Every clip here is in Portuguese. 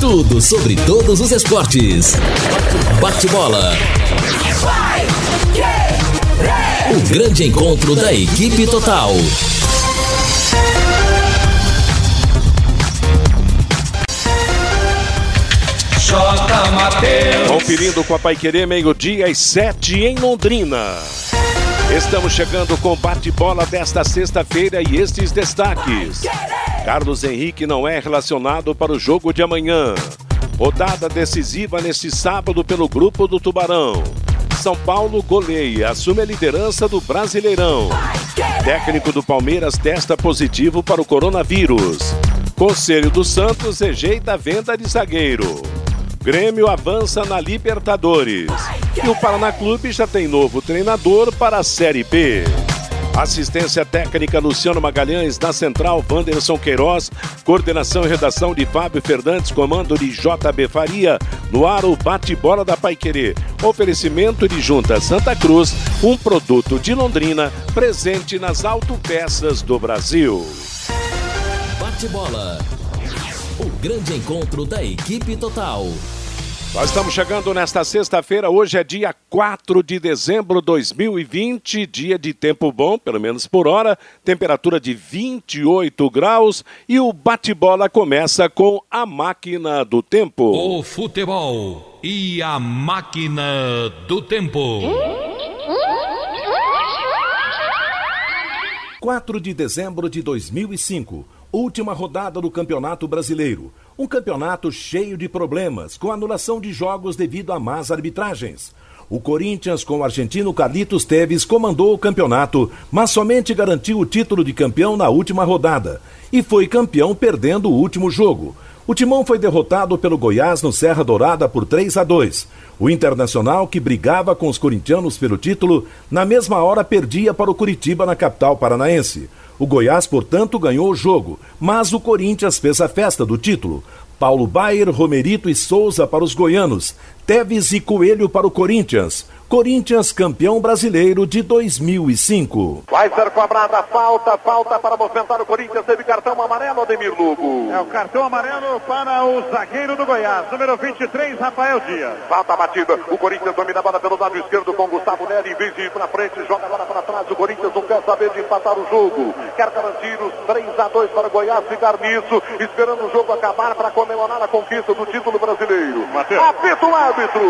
Tudo sobre todos os esportes. Bate-bola. O grande encontro da equipe total. Conferindo com a Pai Querer, meio-dia às sete em Londrina. Estamos chegando com bate-bola desta sexta-feira e estes destaques. Carlos Henrique não é relacionado para o jogo de amanhã. Rodada decisiva neste sábado pelo grupo do Tubarão. São Paulo goleia, assume a liderança do Brasileirão. Técnico do Palmeiras testa positivo para o coronavírus. Conselho do Santos rejeita a venda de zagueiro. Grêmio avança na Libertadores. E o Paraná Clube já tem novo treinador para a Série B. Assistência técnica Luciano Magalhães, na central Wanderson Queiroz, coordenação e redação de Fábio Fernandes, comando de JB Faria, no ar o bate-bola da Paiquerê. Oferecimento de Junta Santa Cruz, um produto de Londrina, presente nas autopeças do Brasil. Bate-bola. O grande encontro da equipe total. Nós estamos chegando nesta sexta-feira, hoje é dia 4 de dezembro de 2020, dia de tempo bom, pelo menos por hora, temperatura de 28 graus e o bate-bola começa com a máquina do tempo. O futebol e a máquina do tempo. 4 de dezembro de 2005, última rodada do Campeonato Brasileiro. Um campeonato cheio de problemas, com anulação de jogos devido a más arbitragens. O Corinthians, com o argentino Carlitos Teves, comandou o campeonato, mas somente garantiu o título de campeão na última rodada. E foi campeão perdendo o último jogo. O Timão foi derrotado pelo Goiás no Serra Dourada por 3 a 2. O Internacional, que brigava com os corintianos pelo título, na mesma hora perdia para o Curitiba na capital paranaense. O Goiás, portanto, ganhou o jogo, mas o Corinthians fez a festa do título. Paulo Baier, Romerito e Souza para os goianos, Teves e Coelho para o Corinthians. Corinthians campeão brasileiro de 2005. Vai ser cobrada falta, falta para movimentar o Corinthians, teve cartão amarelo, Ademir Lugo. É o cartão amarelo para o zagueiro do Goiás, número 23, Rafael Dias. Falta batida, o Corinthians domina a bola pelo lado esquerdo com Gustavo Nery, em vez de ir para frente, joga a bola para trás, o Corinthians não quer saber de empatar o jogo, quer garantir os 3 a 2 para o Goiás, ficar nisso, esperando o jogo acabar para comemorar a conquista do título brasileiro. Apita o árbitro,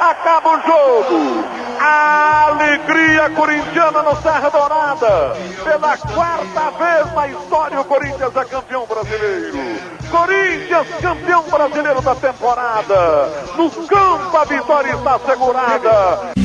acaba o jogo. Alegria corintiana no Serra Dourada. Pela quarta vez na história, o Corinthians é campeão brasileiro. Corinthians, campeão brasileiro da temporada. No campo, a vitória está assegurada.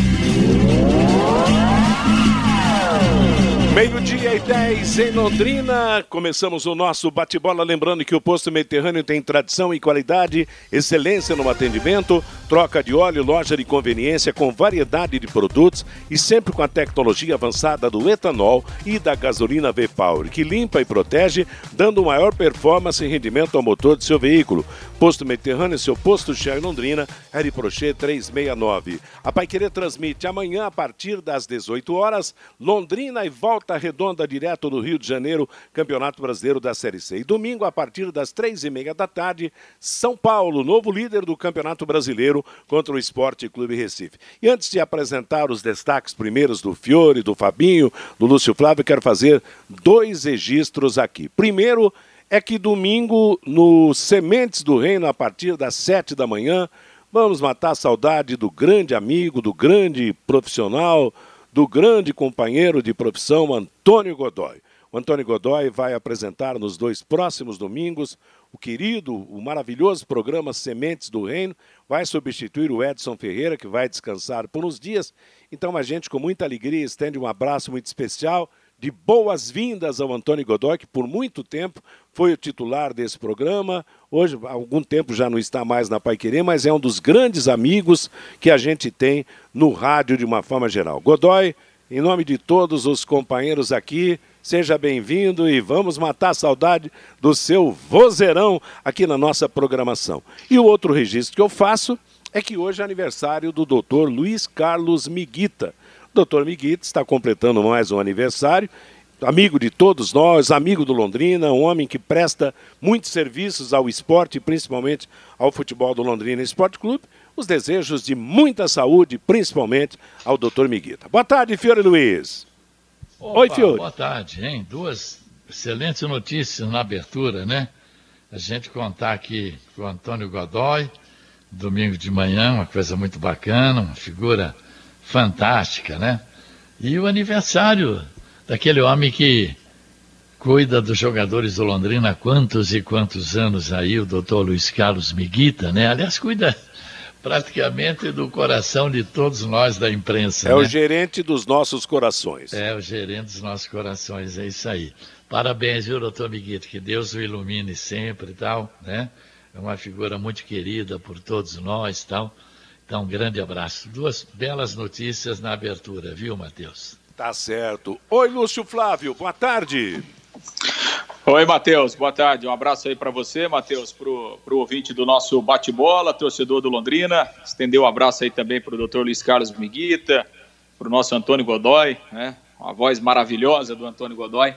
Meio-dia e 10 em Londrina. Começamos o nosso bate-bola. Lembrando que o posto Mediterrâneo tem tradição e qualidade, excelência no atendimento, troca de óleo, loja de conveniência com variedade de produtos e sempre com a tecnologia avançada do etanol e da gasolina V-Power, que limpa e protege, dando maior performance e rendimento ao motor de seu veículo. Posto Mediterrâneo, seu posto Shell em Londrina, Harry Prochet 369. A Paiquerê transmite amanhã a partir das 18 horas, Londrina e volta redonda direto do Rio de Janeiro, Campeonato Brasileiro da Série C. E domingo, a partir das três e meia da tarde, São Paulo, novo líder do Campeonato Brasileiro contra o Esporte Clube Recife. E antes de apresentar os destaques primeiros do Fiore, do Fabinho, do Lúcio Flávio, quero fazer dois registros aqui. Primeiro é que domingo, no Sementes do Reino, a partir das sete da manhã, vamos matar a saudade do grande amigo, do grande profissional, do grande companheiro de profissão Antônio Godoy. O Antônio Godoy vai apresentar nos dois próximos domingos o querido, o maravilhoso programa Sementes do Reino. Vai substituir o Edson Ferreira, que vai descansar por uns dias. Então a gente, com muita alegria, estende um abraço muito especial de boas-vindas ao Antônio Godoy, que por muito tempo foi o titular desse programa. Hoje, há algum tempo já não está mais na Pai Querer, mas é um dos grandes amigos que a gente tem no rádio de uma forma geral. Godoy, em nome de todos os companheiros aqui, seja bem-vindo e vamos matar a saudade do seu vozeirão aqui na nossa programação. E o outro registro que eu faço é que hoje é aniversário do doutor Luiz Carlos Miguita Doutor Miguito está completando mais um aniversário amigo de todos nós, amigo do Londrina, um homem que presta muitos serviços ao esporte, principalmente ao futebol do Londrina Esporte Clube. Os desejos de muita saúde, principalmente ao doutor Miguita. Boa tarde, Fiore Luiz. Opa, Oi, Fiore. Boa tarde, hein? Duas excelentes notícias na abertura, né? A gente contar aqui com o Antônio Godoy, domingo de manhã, uma coisa muito bacana, uma figura fantástica, né? E o aniversário daquele homem que cuida dos jogadores do Londrina há quantos e quantos anos aí, o doutor Luiz Carlos Miguita, né? Aliás, cuida praticamente do coração de todos nós da imprensa. É né? o gerente dos nossos corações. É o gerente dos nossos corações, é isso aí. Parabéns, viu, doutor Miguita? Que Deus o ilumine sempre e tal, né? É uma figura muito querida por todos nós e tal. Então, um grande abraço. Duas belas notícias na abertura, viu, Matheus? Tá certo. Oi, Lúcio Flávio, boa tarde. Oi, Matheus, boa tarde. Um abraço aí para você, Matheus, pro, pro ouvinte do nosso bate-bola, torcedor do Londrina. Estendeu um abraço aí também pro doutor Luiz Carlos Miguita, pro nosso Antônio Godoy, né? Uma voz maravilhosa do Antônio Godoy.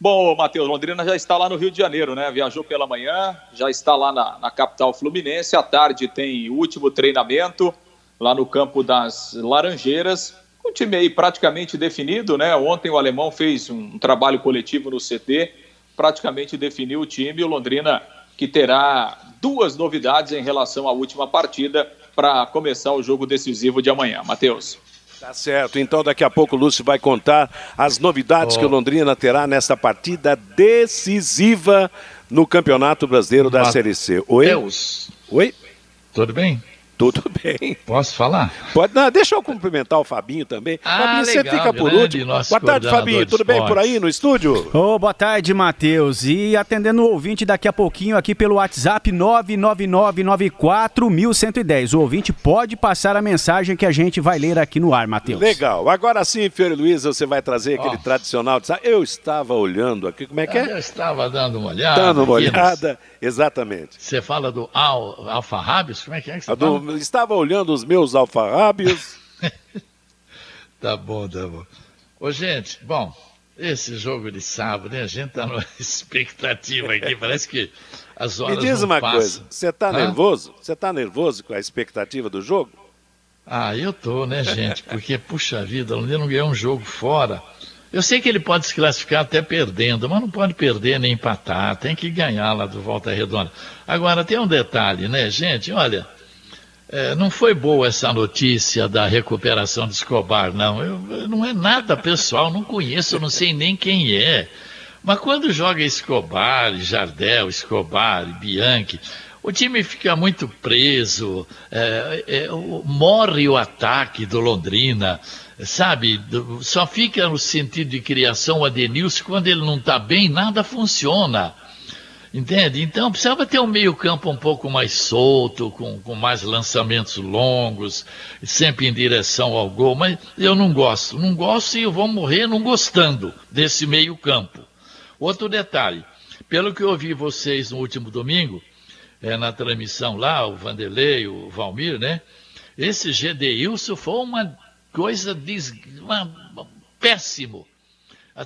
Bom, Matheus, Londrina já está lá no Rio de Janeiro, né? Viajou pela manhã, já está lá na, na capital fluminense. À tarde tem o último treinamento lá no campo das Laranjeiras um time aí praticamente definido, né? Ontem o alemão fez um trabalho coletivo no CT, praticamente definiu o time. O Londrina que terá duas novidades em relação à última partida para começar o jogo decisivo de amanhã. Matheus. Tá certo. Então daqui a pouco o Lúcio vai contar as novidades oh. que o Londrina terá nessa partida decisiva no Campeonato Brasileiro da Série C. Oi? Deus. Oi? Tudo bem? Tudo bem. Posso falar? Pode, não, deixa eu cumprimentar o Fabinho também. Ah, Fabinho, legal, você fica por último. Boa tarde, Fabinho. Tudo bem por aí no estúdio? Oh, boa tarde, Matheus. E atendendo o ouvinte daqui a pouquinho aqui pelo WhatsApp 99994110. O ouvinte pode passar a mensagem que a gente vai ler aqui no ar, Matheus. Legal. Agora sim, Fiore Luiz, você vai trazer aquele oh. tradicional. Eu estava olhando aqui, como é que é? Eu estava dando uma olhada. Dando uma olhada, exatamente. Você fala do al, alfarrábios? Como é que é que você do, fala? Estava olhando os meus alfarrábios. tá bom, tá bom. Ô, gente, bom, esse jogo de sábado, né? A gente tá numa expectativa aqui, parece que as horas Me diz uma passam. coisa, você tá nervoso? Você tá nervoso com a expectativa do jogo? Ah, eu tô, né, gente? Porque, puxa vida, o Londrina não ganhou um jogo fora. Eu sei que ele pode se classificar até perdendo, mas não pode perder nem empatar, tem que ganhar lá do Volta Redonda. Agora, tem um detalhe, né, gente? Olha, é, não foi boa essa notícia da recuperação de Escobar, não. Eu, não é nada pessoal, não conheço, não sei nem quem é. Mas quando joga Escobar, Jardel, Escobar, Bianchi, o time fica muito preso, é, é, morre o ataque do Londrina, sabe? Só fica no sentido de criação o Adenilson, quando ele não está bem, nada funciona. Entende? Então precisava ter um meio-campo um pouco mais solto, com, com mais lançamentos longos, sempre em direção ao gol, mas eu não gosto. Não gosto e eu vou morrer não gostando desse meio-campo. Outro detalhe, pelo que eu ouvi vocês no último domingo, é, na transmissão lá, o Vanderlei, o Valmir, né? Esse GDilson foi uma coisa des... uma... péssimo.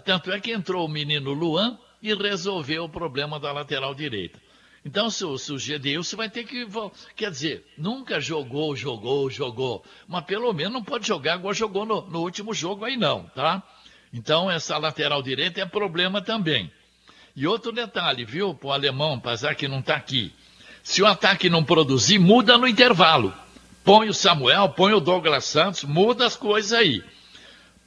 Tanto é que entrou o menino Luan, e resolver o problema da lateral direita. Então, se o, se o Gedeilson vai ter que. Quer dizer, nunca jogou, jogou, jogou. Mas pelo menos não pode jogar igual jogou no, no último jogo aí, não, tá? Então, essa lateral direita é problema também. E outro detalhe, viu, para o alemão, apesar que não está aqui. Se o ataque não produzir, muda no intervalo. Põe o Samuel, põe o Douglas Santos, muda as coisas aí.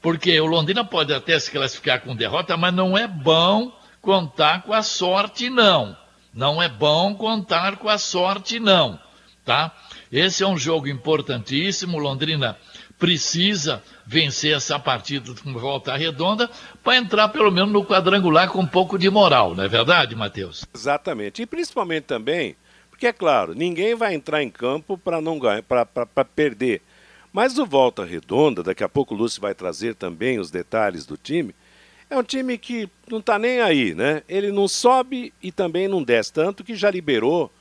Porque o Londrina pode até se classificar com derrota, mas não é bom contar com a sorte, não. Não é bom contar com a sorte, não. Tá? Esse é um jogo importantíssimo. Londrina precisa vencer essa partida com volta redonda para entrar pelo menos no quadrangular com um pouco de moral, não é verdade, Matheus? Exatamente. E principalmente também, porque é claro, ninguém vai entrar em campo para não ganhar, para perder. Mas o volta redonda, daqui a pouco o Lúcio vai trazer também os detalhes do time é um time que não está nem aí, né? Ele não sobe e também não desce, tanto que já liberou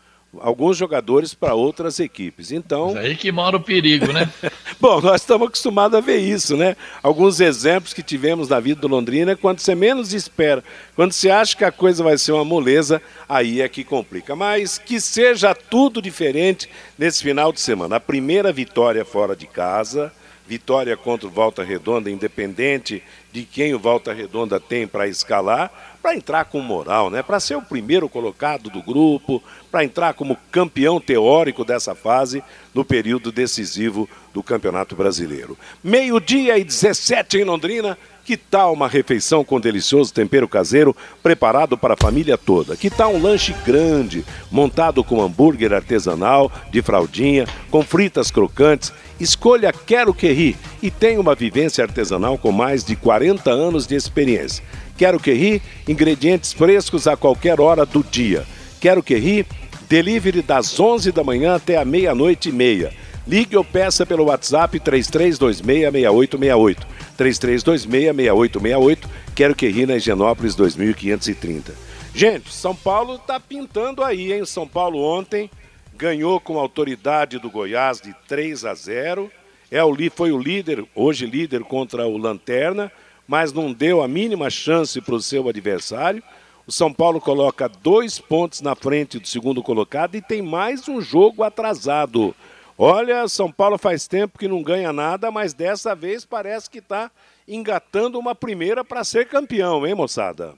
alguns jogadores para outras equipes. Então. Mas aí que mora o perigo, né? Bom, nós estamos acostumados a ver isso, né? Alguns exemplos que tivemos na vida do Londrina é quando você menos espera, quando você acha que a coisa vai ser uma moleza, aí é que complica. Mas que seja tudo diferente nesse final de semana. A primeira vitória fora de casa, vitória contra o Volta Redonda, independente de quem o Volta Redonda tem para escalar, para entrar com moral, né? Para ser o primeiro colocado do grupo, para entrar como campeão teórico dessa fase no período decisivo do Campeonato Brasileiro. Meio-dia e 17 em Londrina. Que tal uma refeição com delicioso tempero caseiro preparado para a família toda? Que tal um lanche grande, montado com hambúrguer artesanal, de fraldinha, com fritas crocantes? Escolha Quero Que Ri e tenha uma vivência artesanal com mais de 40 anos de experiência. Quero Que Ri, ingredientes frescos a qualquer hora do dia. Quero Que Ri, delivery das 11 da manhã até a meia-noite e meia. Ligue ou peça pelo WhatsApp 33266868. 33266868. Quero Que Ri na Higienópolis 2530. Gente, São Paulo está pintando aí, hein? São Paulo ontem ganhou com autoridade do Goiás de 3 a 0. É o, foi o líder, hoje líder contra o Lanterna mas não deu a mínima chance para o seu adversário. O São Paulo coloca dois pontos na frente do segundo colocado e tem mais um jogo atrasado. Olha, São Paulo faz tempo que não ganha nada, mas dessa vez parece que está engatando uma primeira para ser campeão, hein, moçada?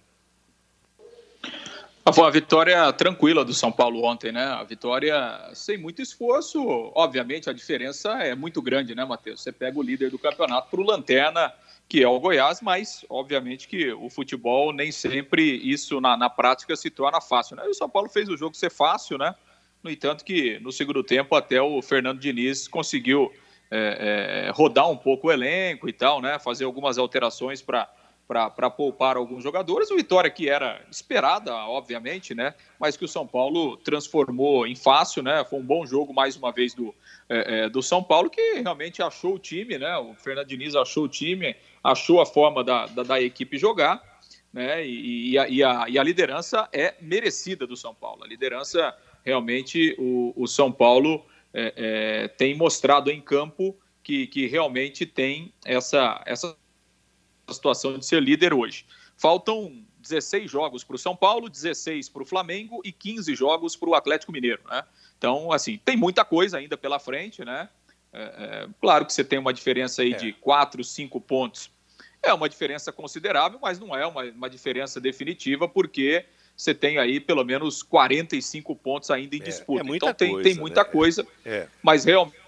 Foi uma vitória tranquila do São Paulo ontem, né? A vitória sem muito esforço. Obviamente, a diferença é muito grande, né, Matheus? Você pega o líder do campeonato para o Lanterna que é o Goiás, mas obviamente que o futebol nem sempre isso na, na prática se torna fácil. Né? E o São Paulo fez o jogo ser fácil, né? No entanto, que no segundo tempo até o Fernando Diniz conseguiu é, é, rodar um pouco o elenco e tal, né? Fazer algumas alterações para para poupar alguns jogadores. O Vitória que era esperada, obviamente, né? Mas que o São Paulo transformou em fácil, né? Foi um bom jogo mais uma vez do, é, é, do São Paulo que realmente achou o time, né? O Fernando achou o time, achou a forma da, da, da equipe jogar, né? E, e, a, e, a, e, a, liderança é merecida do São Paulo. A liderança, realmente, o, o São Paulo é, é, tem mostrado em campo que, que realmente tem essa, essa situação de ser líder hoje. Faltam 16 jogos para o São Paulo, 16 para o Flamengo e 15 jogos para o Atlético Mineiro, né? Então, assim, tem muita coisa ainda pela frente, né? É, é, claro que você tem uma diferença aí é. de 4, 5 pontos é uma diferença considerável, mas não é uma, uma diferença definitiva, porque você tem aí pelo menos 45 pontos ainda em é, disputa. É, então tem, coisa, tem muita né? coisa, é. mas realmente.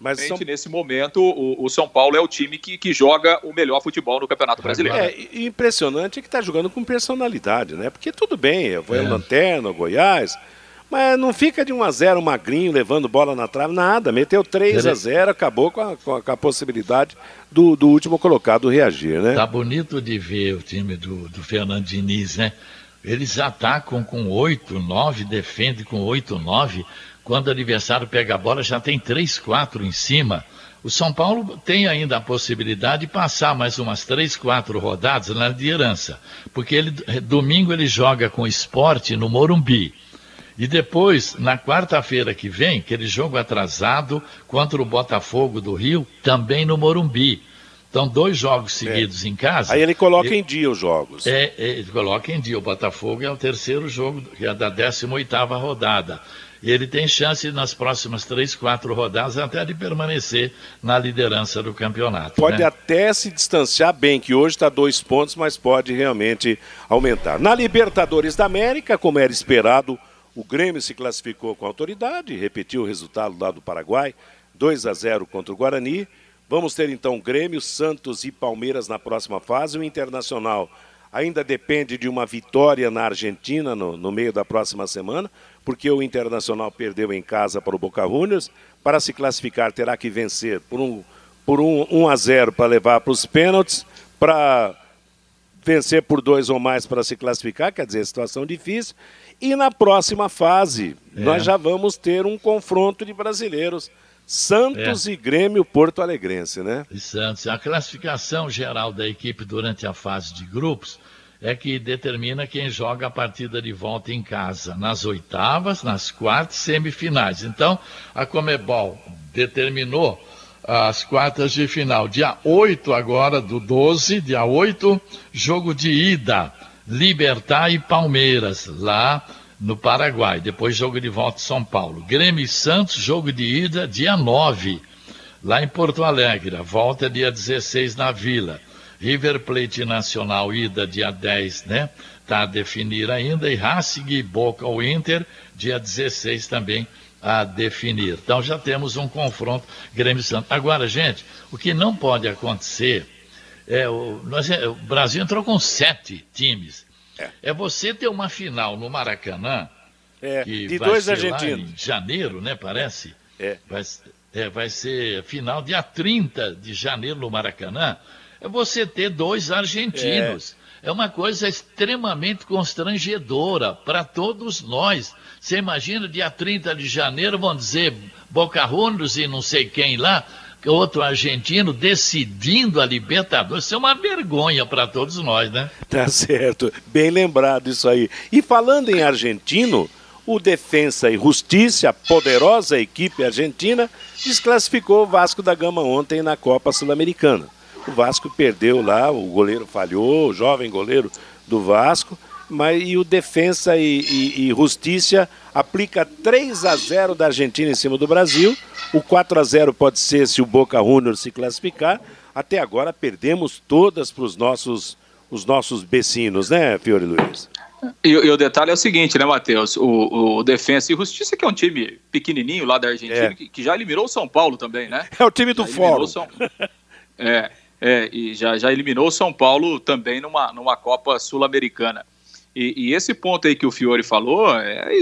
Mas são... nesse momento, o, o, São Paulo é o time que, que joga o melhor futebol no Campeonato Brasileiro. É, impressionante que está jogando com personalidade, né? Porque tudo bem, foi é. Lanterna, o Goiás, mas não fica de 1 a 0 magrinho, levando bola na trave, nada. Meteu 3 a 0 acabou com a, com a, com a possibilidade do, do, último colocado reagir, né? Tá bonito de ver o time do, do Fernando Diniz, né? Eles atacam com 8, 9, defendem com 8, 9. Quando o adversário pega a bola, já tem 3, 4 em cima. O São Paulo tem ainda a possibilidade de passar mais umas 3, 4 rodadas na liderança. Porque ele, domingo ele joga com esporte no Morumbi. E depois, na quarta-feira que vem, aquele jogo atrasado contra o Botafogo do Rio, também no Morumbi. Então, dois jogos é. seguidos é. em casa. Aí ele coloca ele, em dia os jogos. É, é, ele coloca em dia. O Botafogo é o terceiro jogo, que é da 18 rodada. E ele tem chance nas próximas três, quatro rodadas até de permanecer na liderança do campeonato. Pode né? até se distanciar bem, que hoje está dois pontos, mas pode realmente aumentar. Na Libertadores da América, como era esperado, o Grêmio se classificou com autoridade, repetiu o resultado lá do Paraguai, 2 a 0 contra o Guarani. Vamos ter então Grêmio, Santos e Palmeiras na próxima fase. O Internacional ainda depende de uma vitória na Argentina no, no meio da próxima semana, porque o Internacional perdeu em casa para o Boca Juniors. Para se classificar, terá que vencer por um, por um 1 a 0 para levar para os pênaltis, para vencer por dois ou mais para se classificar, quer dizer, situação difícil. E na próxima fase, é. nós já vamos ter um confronto de brasileiros. Santos é. e Grêmio Porto Alegrense, né? E Santos. A classificação geral da equipe durante a fase de grupos é que determina quem joga a partida de volta em casa, nas oitavas, nas quartas semifinais. Então, a Comebol determinou as quartas de final. Dia 8 agora do 12, dia 8, jogo de ida, Libertar e Palmeiras, lá no Paraguai. Depois jogo de volta em São Paulo. Grêmio e Santos, jogo de ida, dia 9, lá em Porto Alegre. Volta é dia 16 na Vila. River Plate Nacional, ida dia 10, né? Está a definir ainda. E Racing e Boca ou Inter, dia 16 também a definir. Então já temos um confronto Grêmio Santos. Agora, gente, o que não pode acontecer é o, nós, é, o Brasil entrou com sete times. É. é você ter uma final no Maracanã, é, que de vai dois ser argentinos. em janeiro, né? Parece. É. Vai, é, vai ser final dia 30 de janeiro no Maracanã. É você ter dois argentinos. É, é uma coisa extremamente constrangedora para todos nós. Você imagina, dia 30 de janeiro, vão dizer Boca Juniors e não sei quem lá, outro argentino decidindo a Libertadores. Isso é uma vergonha para todos nós, né? Tá certo. Bem lembrado isso aí. E falando em argentino, o Defensa e Justiça, poderosa equipe argentina, desclassificou o Vasco da Gama ontem na Copa Sul-Americana. O Vasco perdeu lá, o goleiro falhou, o jovem goleiro do Vasco mas e o Defensa e, e, e, Justiça aplica 3 a 0 da Argentina em cima do Brasil. O 4 a 0 pode ser se o Boca Juniors se classificar. Até agora perdemos todas para os nossos, os nossos vecinos, né, Fiore Luiz? E, e, o detalhe é o seguinte, né, Matheus? O, o Defensa e Justiça, que é um time pequenininho lá da Argentina, é. que, que, já eliminou o São Paulo também, né? É o time do Fórum. São... é, é, e já, já eliminou o São Paulo também numa, numa Copa Sul-Americana. E, e, esse ponto aí que o Fiore falou, é,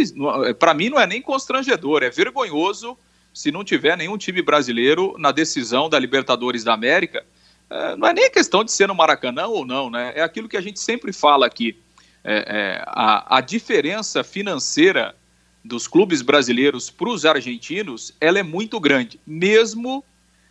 é para mim não é nem constrangedor, é vergonhoso se não tiver nenhum time brasileiro na decisão da Libertadores da América. É, não é nem questão de ser no Maracanã ou não, né? É aquilo que a gente sempre fala aqui. É, é a, a diferença financeira dos clubes brasileiros para os argentinos, ela é muito grande, mesmo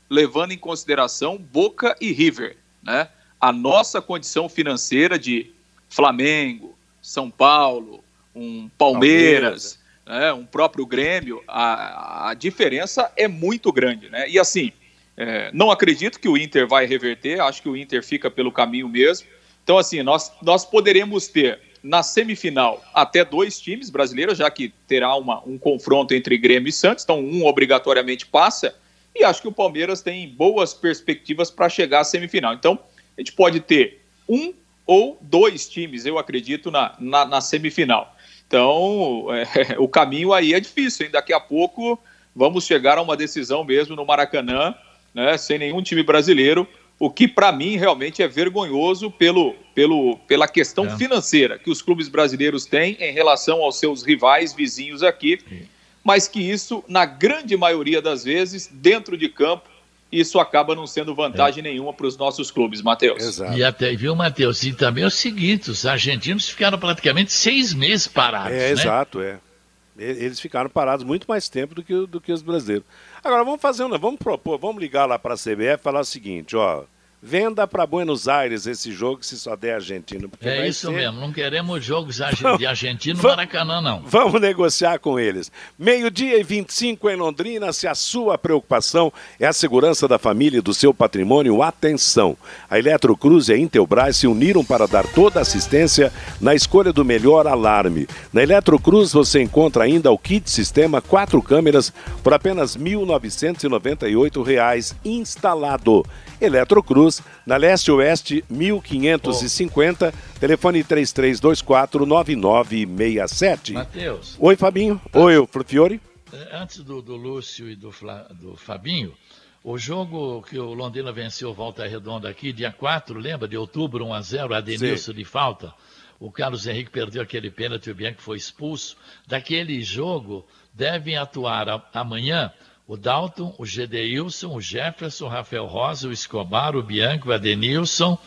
levando em consideração Boca e River, né? A nossa condição financeira de Flamengo, são Paulo, um Palmeiras, Palmeiras. Né, um próprio Grêmio, a, a diferença é muito grande. Né? E assim, é, não acredito que o Inter vai reverter, acho que o Inter fica pelo caminho mesmo. Então, assim, nós, nós poderemos ter na semifinal até dois times brasileiros, já que terá uma, um confronto entre Grêmio e Santos, então um obrigatoriamente passa, e acho que o Palmeiras tem boas perspectivas para chegar à semifinal. Então, a gente pode ter um ou dois times, eu acredito, na, na, na semifinal. Então, é, o caminho aí é difícil, hein? Daqui a pouco vamos chegar a uma decisão mesmo no Maracanã, né, sem nenhum time brasileiro, o que para mim realmente é vergonhoso pelo, pelo, pela questão é. financeira que os clubes brasileiros têm em relação aos seus rivais vizinhos aqui, mas que isso, na grande maioria das vezes, dentro de campo, isso acaba não sendo vantagem é. nenhuma para os nossos clubes, Matheus. Exato. E até, viu, Matheus? E também é o seguinte: os argentinos ficaram praticamente seis meses parados. É, né? exato, é. Eles ficaram parados muito mais tempo do que, do que os brasileiros. Agora, vamos fazer um. Vamos propor, vamos ligar lá para a CBF e falar o seguinte: ó, Venda para Buenos Aires esse jogo se só der argentino. É isso ser... mesmo, não queremos jogos de argentino no Maracanã, não. Vamos negociar com eles. Meio-dia e 25 em Londrina, se a sua preocupação é a segurança da família e do seu patrimônio, atenção. A Eletrocruz e a Intelbras se uniram para dar toda a assistência na escolha do melhor alarme. Na Eletrocruz você encontra ainda o kit sistema quatro câmeras por apenas R$ 1.998 instalado. Eletrocruz, na Leste Oeste 1550, oh. telefone 33249967. Matheus. Oi, Fabinho. Oi, Fiore. É, antes do, do Lúcio e do, do Fabinho, o jogo que o Londrina venceu Volta Redonda aqui, dia 4, lembra? De outubro, 1 a 0 Adenilson de falta. O Carlos Henrique perdeu aquele pênalti, o Bianchi foi expulso. Daquele jogo, devem atuar amanhã o Dalton, o Gedeilson, o Jefferson, o Rafael Rosa, o Escobar, o Bianco, o Adenilson,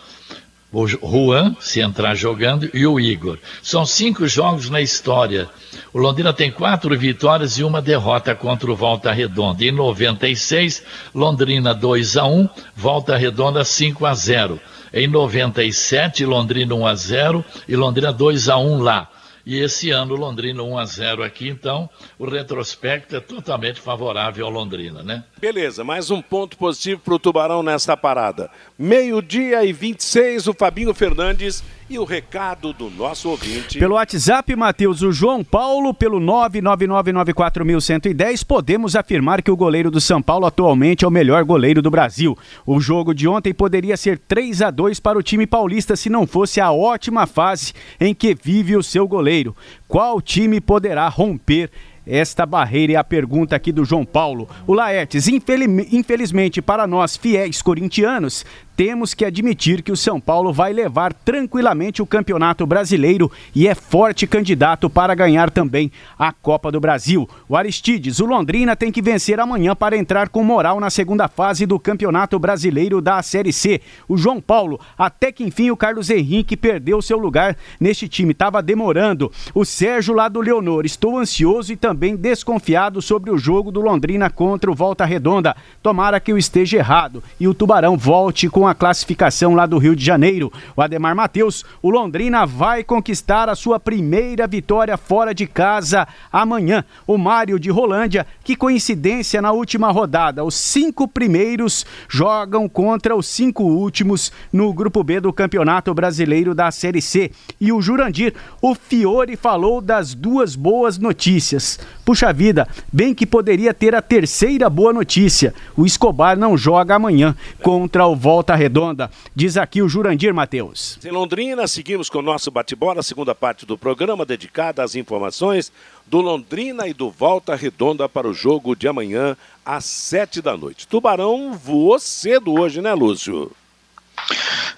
o Juan, se entrar jogando, e o Igor. São cinco jogos na história. O Londrina tem quatro vitórias e uma derrota contra o Volta Redonda. Em 96, Londrina 2 a 1, Volta Redonda 5 a 0. Em 97, Londrina 1 a 0 e Londrina 2 a 1 lá. E esse ano, Londrina 1 a 0 aqui, então o retrospecto é totalmente favorável ao Londrina, né? Beleza, mais um ponto positivo para o Tubarão nesta parada. Meio-dia e 26, o Fabinho Fernandes e o recado do nosso ouvinte. Pelo WhatsApp, Matheus, o João Paulo, pelo 99994110, podemos afirmar que o goleiro do São Paulo atualmente é o melhor goleiro do Brasil. O jogo de ontem poderia ser 3 a 2 para o time paulista se não fosse a ótima fase em que vive o seu goleiro. Qual time poderá romper esta barreira é a pergunta aqui do João Paulo. O Laertes, infelizmente para nós fiéis corintianos, temos que admitir que o São Paulo vai levar tranquilamente o Campeonato Brasileiro e é forte candidato para ganhar também a Copa do Brasil. O Aristides, o Londrina tem que vencer amanhã para entrar com moral na segunda fase do Campeonato Brasileiro da Série C. O João Paulo, até que enfim o Carlos Henrique perdeu seu lugar neste time, estava demorando. O Sérgio lá do Leonor, estou ansioso e também desconfiado sobre o jogo do Londrina contra o Volta Redonda. Tomara que eu esteja errado e o Tubarão volte com a a classificação lá do Rio de Janeiro. O Ademar Matheus, o Londrina vai conquistar a sua primeira vitória fora de casa amanhã. O Mário de Rolândia, que coincidência na última rodada. Os cinco primeiros jogam contra os cinco últimos no Grupo B do Campeonato Brasileiro da Série C. E o Jurandir, o Fiore falou das duas boas notícias. Puxa vida, bem que poderia ter a terceira boa notícia. O Escobar não joga amanhã contra o Volta Redonda. Diz aqui o Jurandir Matheus. Em Londrina, seguimos com o nosso bate-bola, segunda parte do programa dedicada às informações do Londrina e do Volta Redonda para o jogo de amanhã às sete da noite. Tubarão voou cedo hoje, né, Lúcio?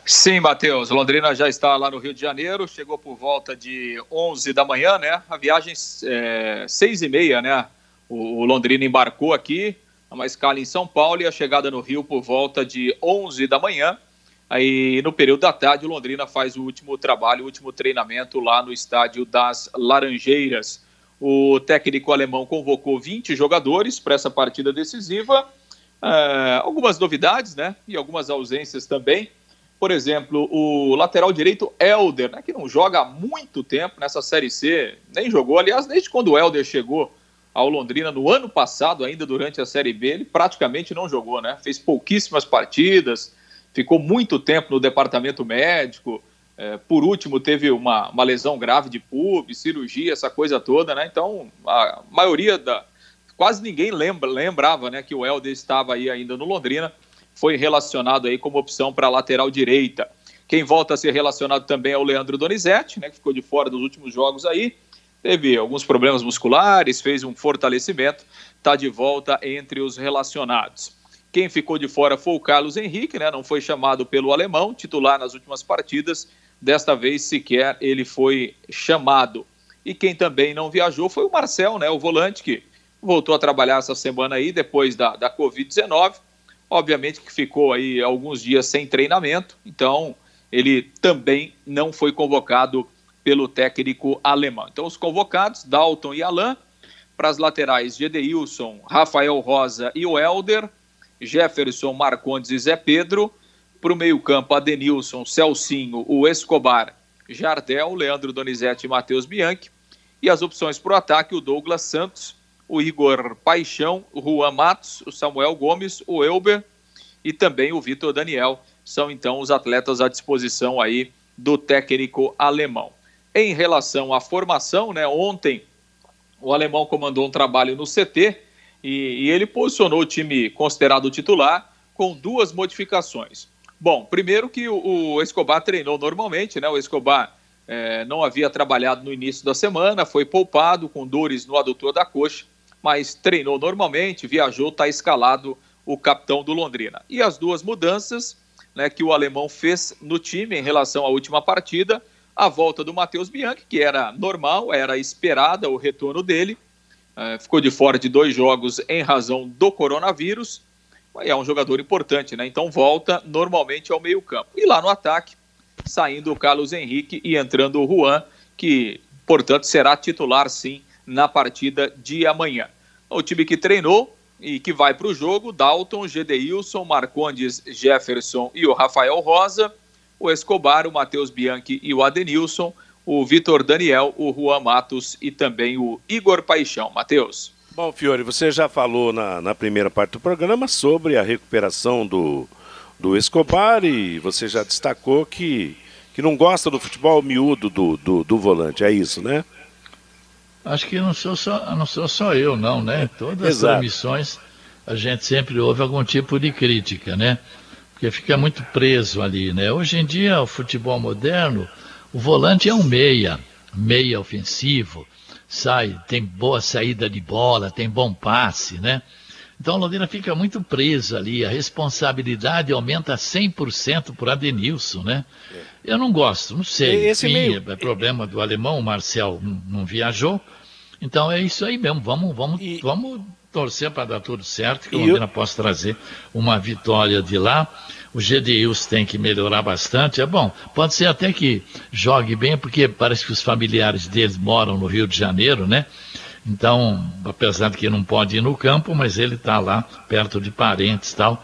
Sim, Matheus. Londrina já está lá no Rio de Janeiro, chegou por volta de 11 da manhã, né? A viagem é, seis e meia, né? O, o Londrina embarcou aqui, uma escala em São Paulo e a chegada no Rio por volta de 11 da manhã. Aí, no período da tarde, o Londrina faz o último trabalho, o último treinamento lá no estádio das Laranjeiras. O técnico alemão convocou 20 jogadores para essa partida decisiva. É, algumas novidades, né? E algumas ausências também. Por exemplo, o lateral direito Elder, né, que não joga há muito tempo nessa Série C, nem jogou. Aliás, desde quando o Elder chegou ao Londrina no ano passado, ainda durante a Série B, ele praticamente não jogou, né? Fez pouquíssimas partidas, ficou muito tempo no departamento médico. É, por último, teve uma, uma lesão grave de pub, cirurgia, essa coisa toda, né? Então, a maioria da. Quase ninguém lembra, lembrava né, que o Helder estava aí ainda no Londrina, foi relacionado aí como opção para a lateral direita. Quem volta a ser relacionado também é o Leandro Donizete, né, que ficou de fora dos últimos jogos aí teve alguns problemas musculares, fez um fortalecimento, está de volta entre os relacionados. Quem ficou de fora foi o Carlos Henrique, né? não foi chamado pelo alemão, titular nas últimas partidas, desta vez sequer ele foi chamado. E quem também não viajou foi o Marcel, né? o volante que voltou a trabalhar essa semana aí, depois da, da Covid-19. Obviamente que ficou aí alguns dias sem treinamento, então ele também não foi convocado pelo técnico alemão. Então, os convocados, Dalton e Alain, para as laterais, Gedeilson, Rafael Rosa e o Helder, Jefferson, Marcondes e Zé Pedro, para o meio-campo, Adenilson, Celcinho, o Escobar, Jardel, Leandro Donizete e Matheus Bianchi, e as opções para o ataque, o Douglas Santos, o Igor Paixão, o Juan Matos, o Samuel Gomes, o Elber e também o Vitor Daniel, são então os atletas à disposição aí do técnico alemão. Em relação à formação, né, ontem o alemão comandou um trabalho no CT e, e ele posicionou o time considerado titular com duas modificações. Bom, primeiro que o, o Escobar treinou normalmente, né? O Escobar é, não havia trabalhado no início da semana, foi poupado com dores no adutor da coxa, mas treinou normalmente, viajou, está escalado o capitão do Londrina. E as duas mudanças né, que o alemão fez no time em relação à última partida a volta do Matheus Bianchi, que era normal, era esperada o retorno dele, é, ficou de fora de dois jogos em razão do coronavírus, é um jogador importante, né? Então volta normalmente ao meio-campo. E lá no ataque, saindo o Carlos Henrique e entrando o Juan, que, portanto, será titular sim na partida de amanhã. O time que treinou e que vai para o jogo, Dalton, Gedeilson, Marcondes, Jefferson e o Rafael Rosa, o Escobar, o Matheus Bianchi e o Adenilson, o Vitor Daniel, o Juan Matos e também o Igor Paixão. Matheus. Bom, Fiore, você já falou na, na primeira parte do programa sobre a recuperação do, do Escobar e você já destacou que, que não gosta do futebol miúdo do, do, do volante, é isso, né? Acho que não sou só, não sou só eu, não, né? Todas as transmissões a gente sempre ouve algum tipo de crítica, né? Porque fica muito preso ali, né? Hoje em dia, o futebol moderno, o volante é um meia, meia ofensivo, sai, tem boa saída de bola, tem bom passe, né? Então a Londrina fica muito presa ali, a responsabilidade aumenta 100% por Adenilson, né? Eu não gosto, não sei. Esse Enfim, meio... é problema do alemão, o Marcel não viajou. Então é isso aí mesmo, vamos, vamos, e... vamos torcer para dar tudo certo, que o Londrina eu... possa trazer uma vitória de lá. O GDIUS tem que melhorar bastante. É bom, pode ser até que jogue bem, porque parece que os familiares deles moram no Rio de Janeiro, né? Então, apesar de que não pode ir no campo, mas ele está lá perto de parentes e tal.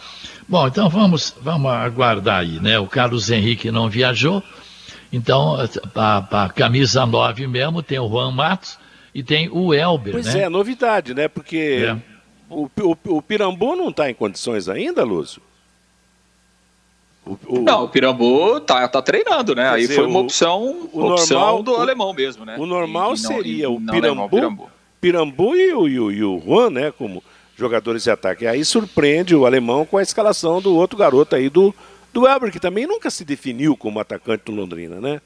Bom, então vamos, vamos aguardar aí, né? O Carlos Henrique não viajou, então a, a camisa 9 mesmo tem o Juan Matos e tem o Elber, pois né? é, novidade, né? Porque é. o, o, o Pirambu não está em condições ainda, Lúcio? O, o... Não, o Pirambu tá, tá treinando, né? Aí dizer, foi uma opção, o, opção normal, do alemão mesmo, né? O normal e, e não, seria o Pirambu, Pirambu, Pirambu e o, e, o, e o Juan, né? Como jogadores de ataque. Aí surpreende o alemão com a escalação do outro garoto aí, do, do Elber, que também nunca se definiu como atacante do Londrina, né?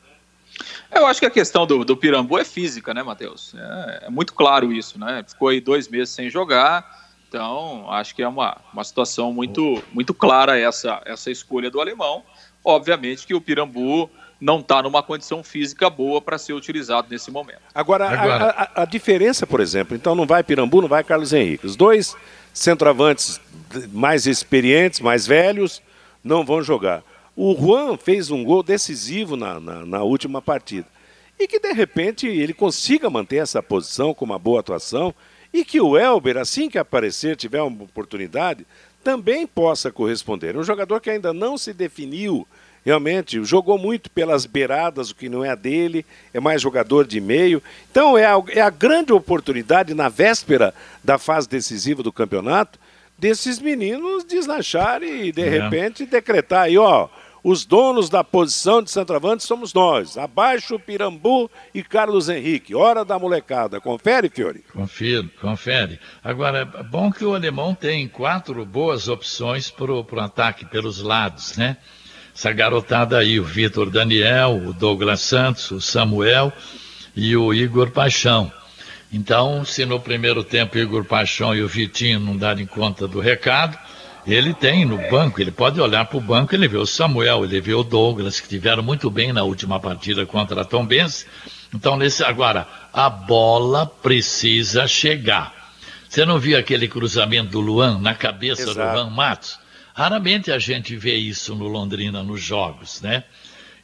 Eu acho que a questão do, do Pirambu é física, né, Matheus? É, é, muito claro isso, né? Ficou aí dois meses sem jogar, então, acho que é uma, uma situação muito, muito clara essa, essa escolha do alemão. Obviamente que o Pirambu não está numa condição física boa para ser utilizado nesse momento. Agora, Agora. A, a, a, diferença, por exemplo, então não vai Pirambu, não vai Carlos Henrique. Os dois centroavantes mais experientes, mais velhos, não vão jogar. O Juan fez um gol decisivo na, na, na última partida. E que, de repente, ele consiga manter essa posição com uma boa atuação e que o Elber, assim que aparecer, tiver uma oportunidade, também possa corresponder. Um jogador que ainda não se definiu, realmente jogou muito pelas beiradas, o que não é a dele, é mais jogador de meio. Então é a, é a grande oportunidade na véspera da fase decisiva do campeonato desses meninos deslancharem e de é. repente decretar aí, ó, os donos da posição de centroavante somos nós. Abaixo Pirambu e Carlos Henrique. Hora da molecada. Confere, Fiore? Confiro, confere. Agora, é bom que o alemão tem quatro boas opções para o ataque pelos lados, né? Essa garotada aí, o Vitor Daniel, o Douglas Santos, o Samuel e o Igor Paixão. Então, se no primeiro tempo Igor Paixão e o Vitinho não darem conta do recado, ele tem no banco, ele pode olhar para o banco, ele vê o Samuel, ele vê o Douglas, que tiveram muito bem na última partida contra a Tom Benz. Então, nesse, agora, a bola precisa chegar. Você não viu aquele cruzamento do Luan na cabeça Exato. do Luan Matos? Raramente a gente vê isso no Londrina nos jogos, né?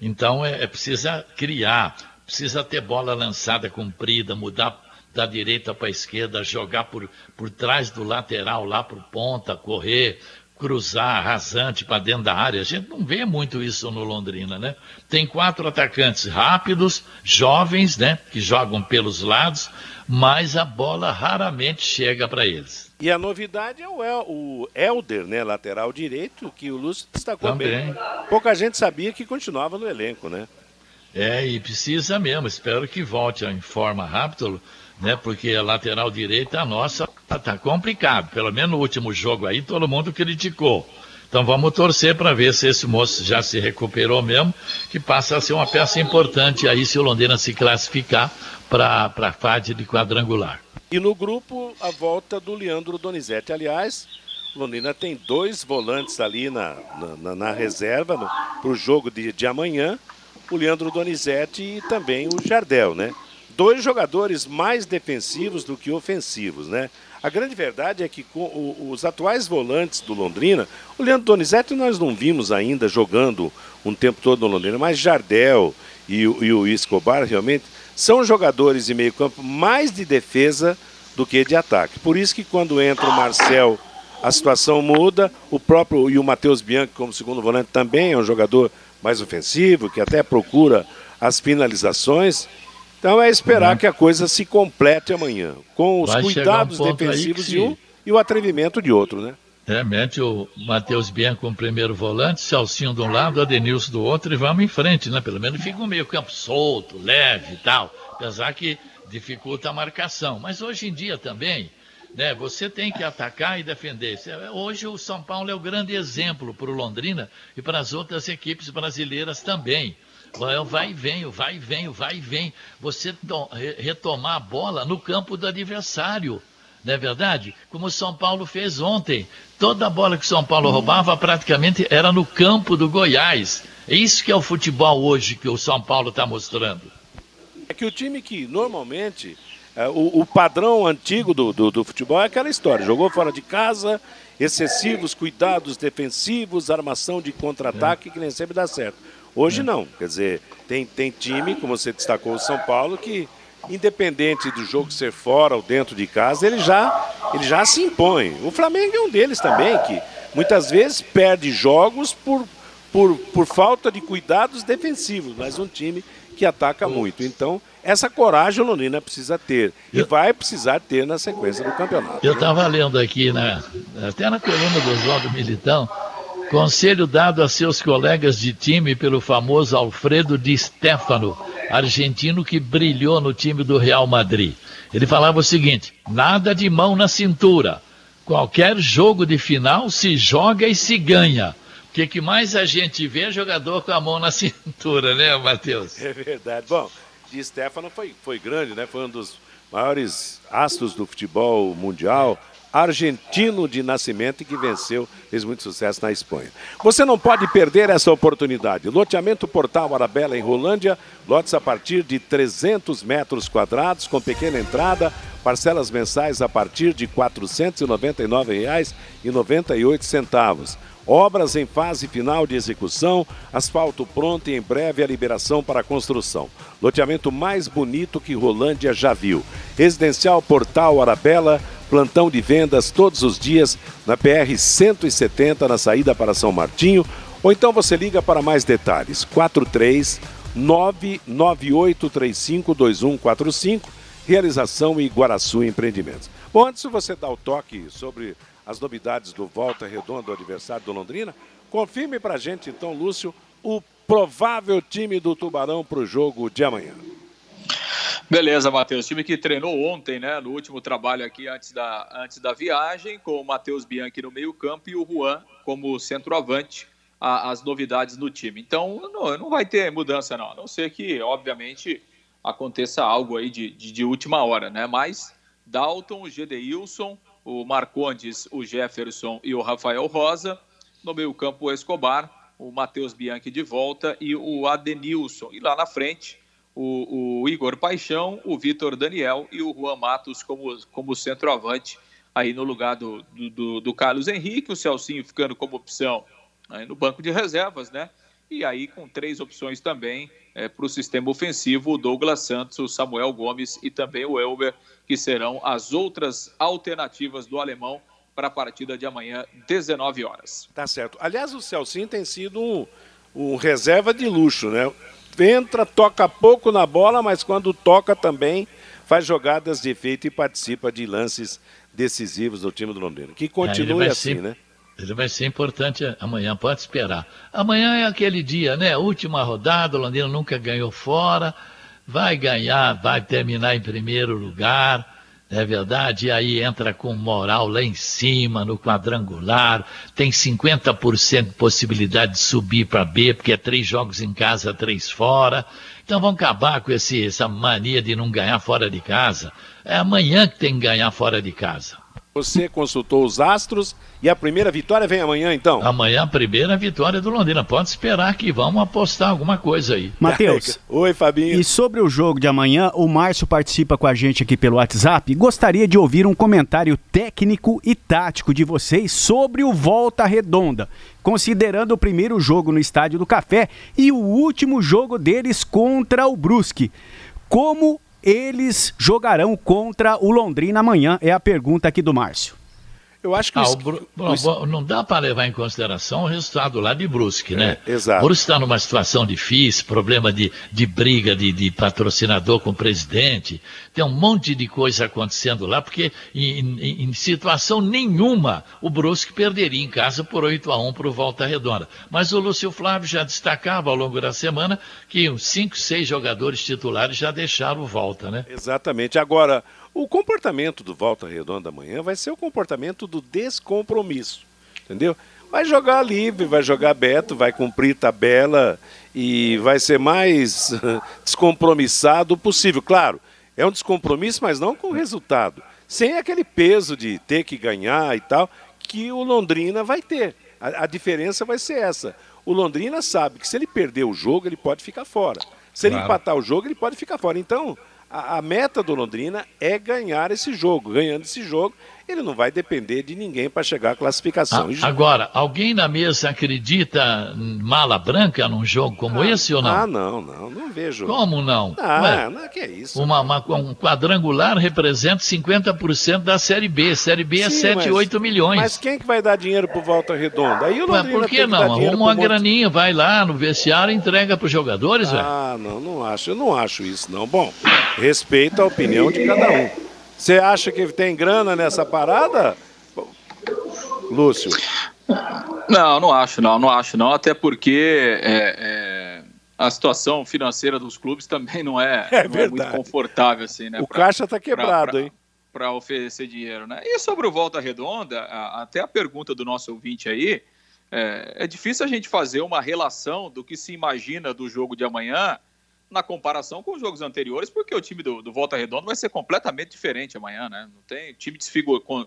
Então é, é precisa criar, precisa ter bola lançada comprida, mudar da direita para a esquerda, jogar por, por trás do lateral lá para o ponta, correr, cruzar rasante para dentro da área. A gente não vê muito isso no Londrina, né? Tem quatro atacantes rápidos, jovens, né? Que jogam pelos lados, mas a bola raramente chega para eles. E a novidade é o, El, o Elder, né? Lateral direito, que o Lúcio destacou Também. bem. Pouca gente sabia que continuava no elenco, né? É, e precisa mesmo. Espero que volte em forma rápida né? Porque a lateral direita, a nossa, tá complicado. Pelo menos no último jogo aí, todo mundo criticou. Então vamos torcer para ver se esse moço já se recuperou mesmo, que passa a ser uma peça importante aí se o Londrina se classificar para a fase de quadrangular. E no grupo, a volta do Leandro Donizete. Aliás, Londrina tem dois volantes ali na, na, na reserva para o jogo de, de amanhã. O Leandro Donizete e também o Jardel, né? Dois jogadores mais defensivos do que ofensivos, né? A grande verdade é que com os atuais volantes do Londrina, o Leandro Donizete nós não vimos ainda jogando um tempo todo no Londrina, mas Jardel e, e o Escobar realmente são jogadores de meio campo mais de defesa do que de ataque. Por isso que quando entra o Marcel, a situação muda. O próprio e o Matheus Bianchi, como segundo volante, também é um jogador mais ofensivo, que até procura as finalizações. Então é esperar uhum. que a coisa se complete amanhã, com os Vai cuidados um defensivos de um e o atrevimento de outro, né? É, mete o Matheus Bianchi como primeiro volante, Celcinho de um lado, Adenilson do outro e vamos em frente, né? Pelo menos fica um meio campo solto, leve e tal. Apesar que dificulta a marcação. Mas hoje em dia também, né, você tem que atacar e defender. Hoje o São Paulo é o grande exemplo para o Londrina e para as outras equipes brasileiras também. Vai e vem, vai e vem, vai e vem. Você retomar a bola no campo do adversário não é verdade? Como o São Paulo fez ontem. Toda a bola que o São Paulo roubava praticamente era no campo do Goiás. É isso que é o futebol hoje que o São Paulo está mostrando. É que o time que normalmente. É, o, o, padrão antigo do, do, do, futebol é aquela história: jogou fora de casa, excessivos cuidados defensivos, armação de contra-ataque, é. que nem sempre dá certo. Hoje é. não. Quer dizer, tem, tem time, como você destacou, o São Paulo, que independente do jogo ser fora ou dentro de casa, ele já, ele já se impõe. O Flamengo é um deles também, que muitas vezes perde jogos por, por, por falta de cuidados defensivos, mas um time que ataca muito. Então, essa coragem o Londrina precisa ter. E vai precisar ter na sequência do campeonato. Eu estava lendo aqui, na, até na coluna do Oswaldo Militão, conselho dado a seus colegas de time pelo famoso Alfredo Di Stefano argentino que brilhou no time do Real Madrid. Ele falava o seguinte: nada de mão na cintura. Qualquer jogo de final se joga e se ganha. O que, que mais a gente vê é jogador com a mão na cintura, né, Matheus? É verdade. Bom, Di Stefano foi, foi grande, né? Foi um dos maiores astros do futebol mundial argentino de nascimento e que venceu, fez muito sucesso na Espanha. Você não pode perder essa oportunidade. Loteamento Portal Arabella em Rolândia, lotes a partir de 300 metros quadrados, com pequena entrada, parcelas mensais a partir de R$ 499,98. Obras em fase final de execução, asfalto pronto e em breve a liberação para a construção. Loteamento mais bonito que Rolândia já viu. Residencial Portal Arabella, plantão de vendas todos os dias na PR 170 na saída para São Martinho, ou então você liga para mais detalhes. 43 998352145, realização Iguaraçu Empreendimentos. Bom, antes de você dar o toque sobre as novidades do Volta Redonda, do aniversário do Londrina. Confirme para a gente, então, Lúcio, o provável time do Tubarão para o jogo de amanhã. Beleza, Matheus. Time que treinou ontem, né? No último trabalho aqui antes da, antes da viagem, com o Matheus Bianchi no meio-campo e o Juan como centroavante, a, as novidades no time. Então, não, não vai ter mudança, não. A não ser que, obviamente, aconteça algo aí de, de, de última hora, né? Mas Dalton, Gedeilson, o Marcondes, o Jefferson e o Rafael Rosa. No meio-campo, o Escobar, o Matheus Bianchi de volta e o Adenilson. E lá na frente, o, o Igor Paixão, o Vitor Daniel e o Juan Matos como, como centroavante, aí no lugar do, do, do Carlos Henrique, o Celcinho ficando como opção no banco de reservas, né? E aí com três opções também é, para o sistema ofensivo, o Douglas Santos, o Samuel Gomes e também o Elber que serão as outras alternativas do alemão para a partida de amanhã, 19 horas. Tá certo. Aliás, o Celcinho tem sido um, um reserva de luxo, né? Entra, toca pouco na bola, mas quando toca também faz jogadas de efeito e participa de lances decisivos do time do Londrina. Que continue é, assim, ser, né? Ele vai ser importante amanhã, pode esperar. Amanhã é aquele dia, né? Última rodada, o Londrina nunca ganhou fora vai ganhar, vai terminar em primeiro lugar, é verdade? E aí entra com moral lá em cima, no quadrangular, tem 50% de possibilidade de subir para B, porque é três jogos em casa, três fora. Então vamos acabar com esse, essa mania de não ganhar fora de casa. É amanhã que tem que ganhar fora de casa. Você consultou os astros e a primeira vitória vem amanhã, então? Amanhã a primeira vitória do Londrina. Pode esperar que vamos apostar alguma coisa aí. Matheus. Oi, Fabinho. E sobre o jogo de amanhã, o Márcio participa com a gente aqui pelo WhatsApp. Gostaria de ouvir um comentário técnico e tático de vocês sobre o Volta Redonda, considerando o primeiro jogo no Estádio do Café e o último jogo deles contra o Brusque. Como eles jogarão contra o Londrina amanhã? É a pergunta aqui do Márcio. Eu acho que ah, o... Bru... o... não dá para levar em consideração o resultado lá de Brusque, né? É, exato. O Brusque está numa situação difícil, problema de, de briga de, de, patrocinador com o presidente, tem um monte de coisa acontecendo lá, porque em, em, em situação nenhuma o Brusque perderia em casa por 8 a 1 para o Volta Redonda. Mas o Lúcio Flávio já destacava ao longo da semana que uns 5, 6 jogadores titulares já deixaram o Volta, né? Exatamente. Agora, o comportamento do Volta Redonda amanhã vai ser o comportamento do descompromisso, entendeu? Vai jogar livre, vai jogar Beto, vai cumprir tabela e vai ser mais descompromissado possível. Claro, é um descompromisso, mas não com resultado. Sem aquele peso de ter que ganhar e tal, que o Londrina vai ter. A, a diferença vai ser essa. O Londrina sabe que se ele perder o jogo, ele pode ficar fora. Se ele Claro. empatar o jogo, ele pode ficar fora. Então, a, meta do Londrina é ganhar esse jogo. Ganhando esse jogo, ele não vai depender de ninguém para chegar à classificação. A- já- agora, alguém na mesa acredita mala branca num jogo como esse ou não? Ah, não, não, não vejo. Como não? Ah, Ué, não, que é isso. uma, uma- um quadrangular representa 50% da Série B. Série B é Sim, 7, mas- 8 milhões. Mas quem que vai dar dinheiro pro Volta Redonda? Aí o Londrina por que não? Arruma uma monte- graninha, vai lá no vestiário e entrega para os jogadores, velho. Ah, não, não acho. Eu não acho isso, não. Bom, respeito a opinião de cada um. Você acha que tem grana nessa parada? Lúcio. Não, não acho, não, não acho, não. Até porque é, é, a situação financeira dos clubes também não é, É não verdade. muito confortável, assim, né? O pra- caixa tá quebrado, pra- hein? Para oferecer dinheiro, né? E sobre o Volta Redonda, a- até a pergunta do nosso ouvinte aí, é, é difícil a gente fazer uma relação do que se imagina do jogo de amanhã na comparação com os jogos anteriores, porque o time do, do Volta Redonda vai ser completamente diferente amanhã, né? Não tem time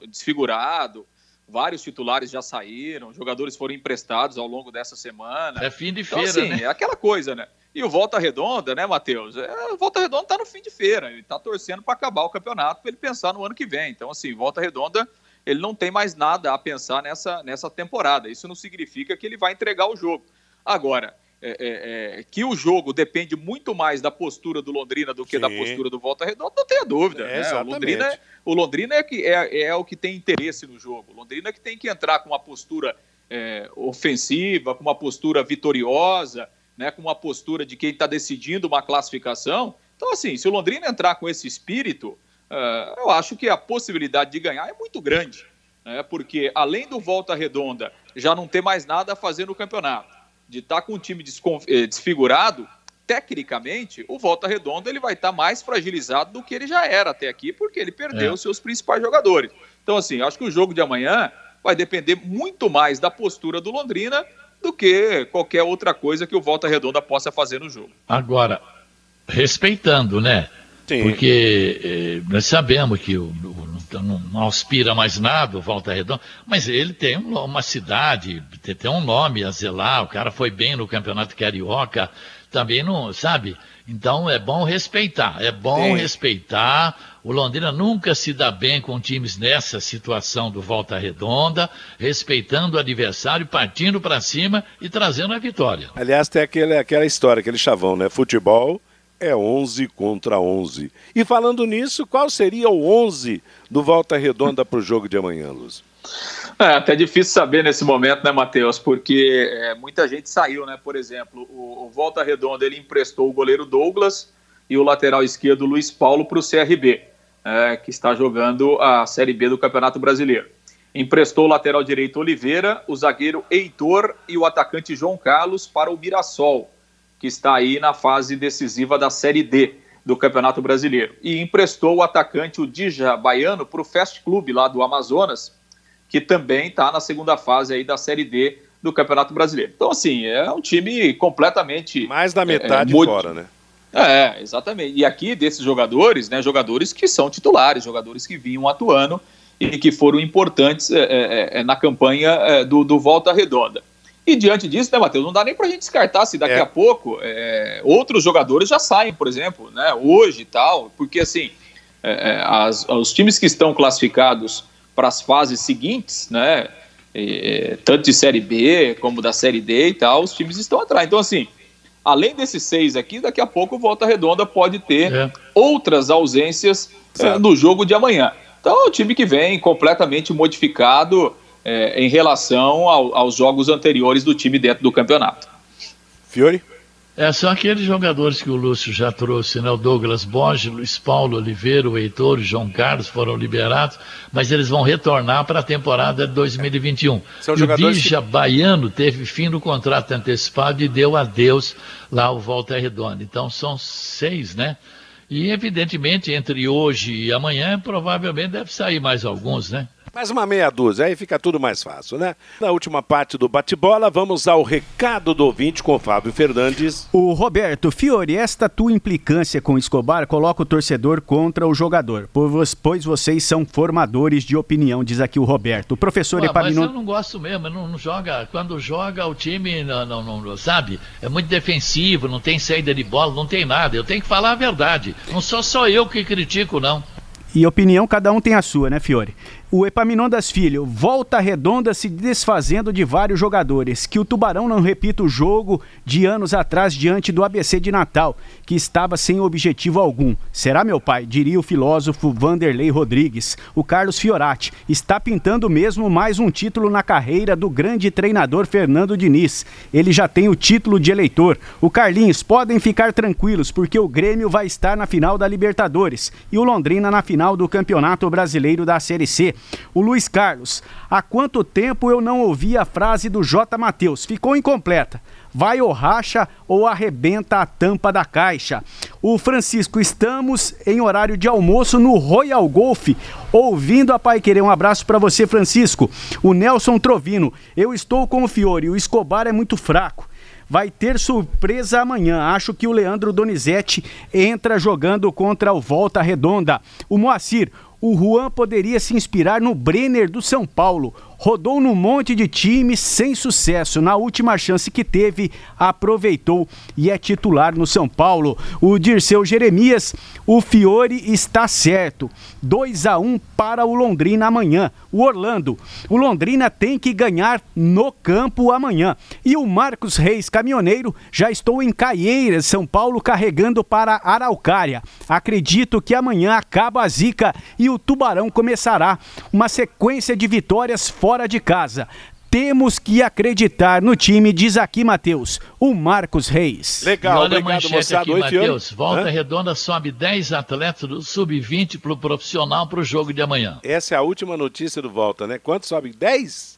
desfigurado, vários titulares já saíram, jogadores foram emprestados ao longo dessa semana. É fim de Então, feira, assim, né? é aquela coisa, né? E o Volta Redonda, né, Matheus? É, o Volta Redonda tá no fim de feira. Ele tá torcendo para acabar o campeonato para ele pensar no ano que vem. Então, assim, Volta Redonda, ele não tem mais nada a pensar nessa, nessa temporada. Isso não significa que ele vai entregar o jogo. Agora, é, é, é, que o jogo depende muito mais da postura do Londrina do que da Sim. postura do Volta Redonda, não tenha dúvida. É, né? O. Londrina, é- o Londrina é, que, é, é o que tem interesse no jogo. O Londrina é que tem que entrar com uma postura é, ofensiva, com uma postura vitoriosa, né, com uma postura de quem está decidindo uma classificação. Então, assim, se o Londrina entrar com esse espírito, eh, eu acho que a possibilidade de ganhar é muito grande. Né, porque além do Volta Redonda já não ter mais nada a fazer no campeonato, de estar com um time eh, desfigurado, tecnicamente, o Volta Redonda ele vai estar mais fragilizado do que ele já era até aqui, porque ele perdeu É. os seus principais jogadores. Então, assim, acho que o jogo de amanhã vai depender muito mais da postura do Londrina do que qualquer outra coisa que o Volta Redonda possa fazer no jogo. Agora, respeitando, né? Sim. Porque eh, nós sabemos que o, o- não, não aspira mais nada o Volta Redonda, mas ele tem um- uma cidade, tem, tem um nome a zelar, o cara foi bem no Campeonato Carioca, também não, sabe? Então é bom respeitar, é bom Tem. respeitar. O Londrina nunca se dá bem com times nessa situação do Volta Redonda, respeitando o adversário, partindo para cima e trazendo a vitória. Aliás, tem aquele, aquela história, aquele chavão, né? Futebol é 11 contra 11. E falando nisso, qual seria o 11 do Volta Redonda para o jogo de amanhã, Luz? É até difícil saber nesse momento, né, Matheus? Porque é, muita gente saiu, né? Por exemplo, o, o Volta Redonda ele emprestou o goleiro Douglas e o lateral esquerdo Luiz Paulo para o CRB, é, que está jogando a Série B do Campeonato Brasileiro. Emprestou o lateral direito Oliveira, o zagueiro Heitor e o atacante João Carlos para o Mirassol, que está aí na fase decisiva da Série D do Campeonato Brasileiro. E emprestou o atacante, o Dija Baiano, para o Fast Club lá do Amazonas, que também está na segunda fase aí da Série D do Campeonato Brasileiro. Então, assim, é um time completamente. Mais da metade é, fora, né? É, exatamente. E aqui desses jogadores, né, jogadores que são titulares, jogadores que vinham atuando e que foram importantes é, é, é na campanha é, do, do, Volta Redonda. E diante disso, né, Matheus, não dá nem para a gente descartar se daqui é. a pouco outros jogadores já saem, por exemplo, né, hoje e tal, porque assim, as, os times que estão classificados para as fases seguintes, né, tanto de Série B como da Série D e tal, os times estão atrás. Então, assim, além desses seis aqui, daqui a pouco o Volta Redonda pode ter é. outras ausências é, no jogo de amanhã. Então é um time que vem completamente modificado é, em relação ao, aos jogos anteriores do time dentro do campeonato. Fiore? É, são aqueles jogadores que o Lúcio já trouxe, né? O Douglas Borges, Luiz Paulo Oliveira, o Heitor, o João Carlos foram liberados, mas eles vão retornar para a temporada de 2021. São e o Bija que... Baiano teve fim do contrato antecipado e deu adeus lá ao Volta Redonda. Então são seis, né? E evidentemente entre hoje e amanhã provavelmente deve sair mais alguns, né? Mais uma meia dúzia, aí fica tudo mais fácil, né? Na última parte do bate-bola, vamos ao recado do ouvinte com o Fábio Fernandes. O Roberto Fiore, esta tua implicância com Escobar coloca o torcedor contra o jogador, pois vocês são formadores de opinião, diz aqui o Roberto. O professor Ué, Mas eu não gosto mesmo, não, não, joga. Quando joga, o time, não, não, não, sabe? É muito defensivo, não tem saída de bola, não tem nada. Eu tenho que falar a verdade. Não sou só eu que critico, não. E opinião, cada um tem a sua, né, Fiore? O Epaminondas Filho volta redonda se desfazendo de vários jogadores. Que o Tubarão não repita o jogo de anos atrás diante do ABC de Natal, que estava sem objetivo algum. Será, meu pai? Diria o filósofo Vanderlei Rodrigues. O Carlos Fiorati está pintando mesmo mais um título na carreira do grande treinador Fernando Diniz. Ele já tem o título de eleitor. O Carlinhos, podem ficar tranquilos, porque o Grêmio vai estar na final da Libertadores e o Londrina na final do Campeonato Brasileiro da Série C. O Luiz Carlos, há quanto tempo eu não ouvi a frase do J. Matheus? Ficou incompleta. Vai ou racha ou arrebenta a tampa da caixa. O Francisco, estamos em horário de almoço no Royal Golf, ouvindo a Pai Querer. Um abraço para você, Francisco. O Nelson Trovino, eu estou com o Fiore, o Escobar é muito fraco vai ter surpresa amanhã. Acho que o Leandro Donizete entra jogando contra o Volta Redonda. O Moacir, o Juan poderia se inspirar no Brenner do São Paulo. Rodou num monte de times sem sucesso. Na última chance que teve, aproveitou e é titular no São Paulo. O Dirceu Jeremias, o Fiore está certo. 2 a 1 para o Londrina amanhã. O Orlando, o Londrina tem que ganhar no campo amanhã. E o Marcos Reis, caminhoneiro, já estou em Caieiras, São Paulo, carregando para Araucária. Acredito que amanhã acaba a zica e o Tubarão começará uma sequência de vitórias fora de casa. Temos que acreditar no time, diz aqui, Matheus, o Marcos Reis. Legal, olha obrigado, moçada. Aqui, Matheus. Volta Hã? Redonda sobe 10 atletas do sub-20 para o profissional para o jogo de amanhã. Essa é a última notícia do Volta, né? Quanto sobe? 10?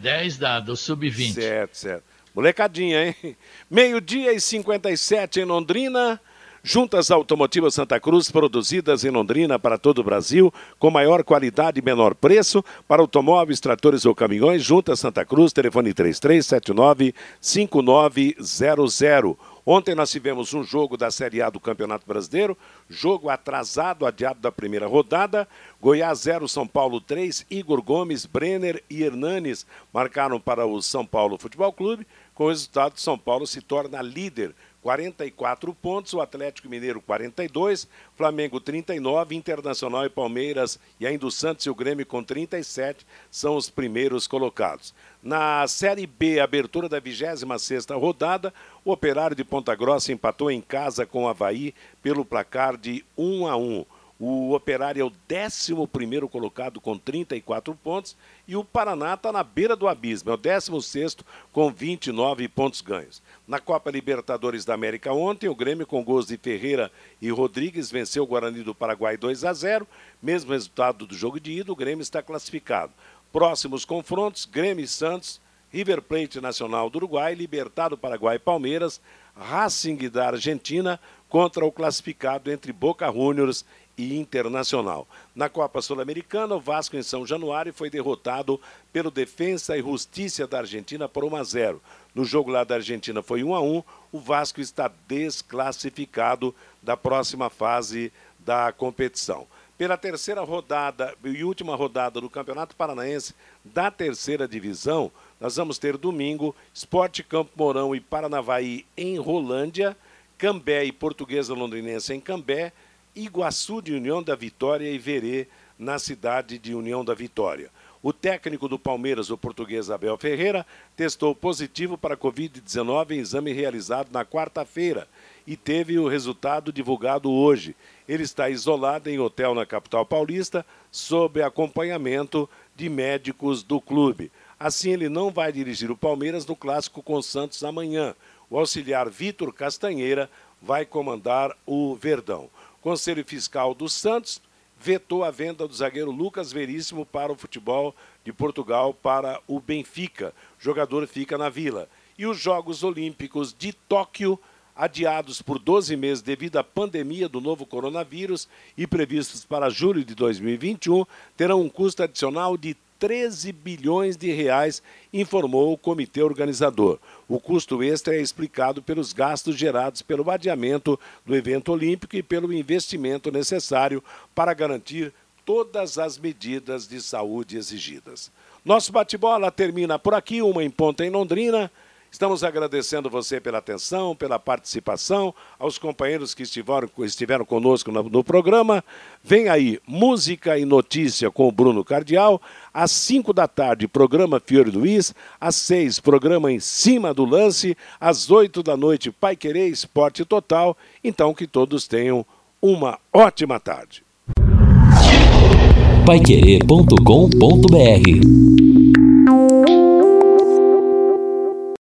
10 da, do sub-20. Certo, certo. Molecadinha, hein? Meio-dia e 57 em Londrina. Juntas Automotivas Santa Cruz, produzidas em Londrina para todo o Brasil, com maior qualidade e menor preço, para automóveis, tratores ou caminhões, Juntas Santa Cruz, telefone 3379-5900. Ontem nós tivemos um jogo da Série A do Campeonato Brasileiro, jogo atrasado, adiado da primeira rodada. Goiás 0, São Paulo 3, Igor Gomes, Brenner e Hernanes marcaram para o São Paulo Futebol Clube. Com o resultado, São Paulo se torna líder 44 pontos, o Atlético Mineiro 42, Flamengo 39, Internacional e Palmeiras e ainda o Santos e o Grêmio com 37 são os primeiros colocados. Na Série B, abertura da 26ª rodada, o Operário de Ponta Grossa empatou em casa com o Havaí pelo placar de 1 a 1. O Operário é o 11 colocado com 34 pontos e o Paraná está na beira do abismo, é o 16 com 29 pontos ganhos. Na Copa Libertadores da América ontem, o Grêmio com gols de Ferreira e Rodrigues venceu o Guarani do Paraguai 2 a 0. Mesmo resultado do jogo de ida, o Grêmio está classificado. Próximos confrontos: Grêmio e Santos, River Plate Nacional do Uruguai, Libertado Paraguai Palmeiras, Racing da Argentina contra o classificado entre Boca Juniors e Internacional. Na Copa Sul-Americana, o Vasco em São Januário foi derrotado pelo Defensa e Justiça da Argentina por 1 a 0. No jogo lá da Argentina foi 1 a 1. O Vasco está desclassificado da próxima fase da competição. pela terceira rodada e última rodada do Campeonato Paranaense da terceira divisão, nós vamos ter domingo Esporte Campo Mourão e Paranavaí em Rolândia, Cambé e Portuguesa Londrinense em Cambé, Iguaçu de União da Vitória e Verê na cidade de União da Vitória. O técnico do Palmeiras, o português Abel Ferreira, testou positivo para Covid-19 em exame realizado na quarta-feira e teve o resultado divulgado hoje. Ele está isolado em hotel na capital paulista, sob acompanhamento de médicos do clube. Assim, ele não vai dirigir o Palmeiras no clássico com Santos amanhã. O auxiliar Vitor Castanheira vai comandar o Verdão. Conselho Fiscal do Santos vetou a venda do zagueiro Lucas Veríssimo para o futebol de Portugal para o Benfica. O jogador fica na Vila. E os Jogos Olímpicos de Tóquio adiados por 12 meses devido à pandemia do novo coronavírus e previstos para julho de 2021, terão um custo adicional de 13 bilhões de reais, informou o comitê organizador. O custo extra é explicado pelos gastos gerados pelo adiamento do evento olímpico e pelo investimento necessário para garantir todas as medidas de saúde exigidas. Nosso bate-bola termina por aqui, uma em ponta em Londrina. Estamos agradecendo você pela atenção, pela participação, aos companheiros que estiveram, estiveram conosco no, no programa. Vem aí música e notícia com o Bruno Cardial. Às 5 da tarde, programa Fiore Luiz. Às 6, programa Em Cima do Lance. Às 8 da noite, Pai Querer Esporte Total. Então, que todos tenham uma ótima tarde.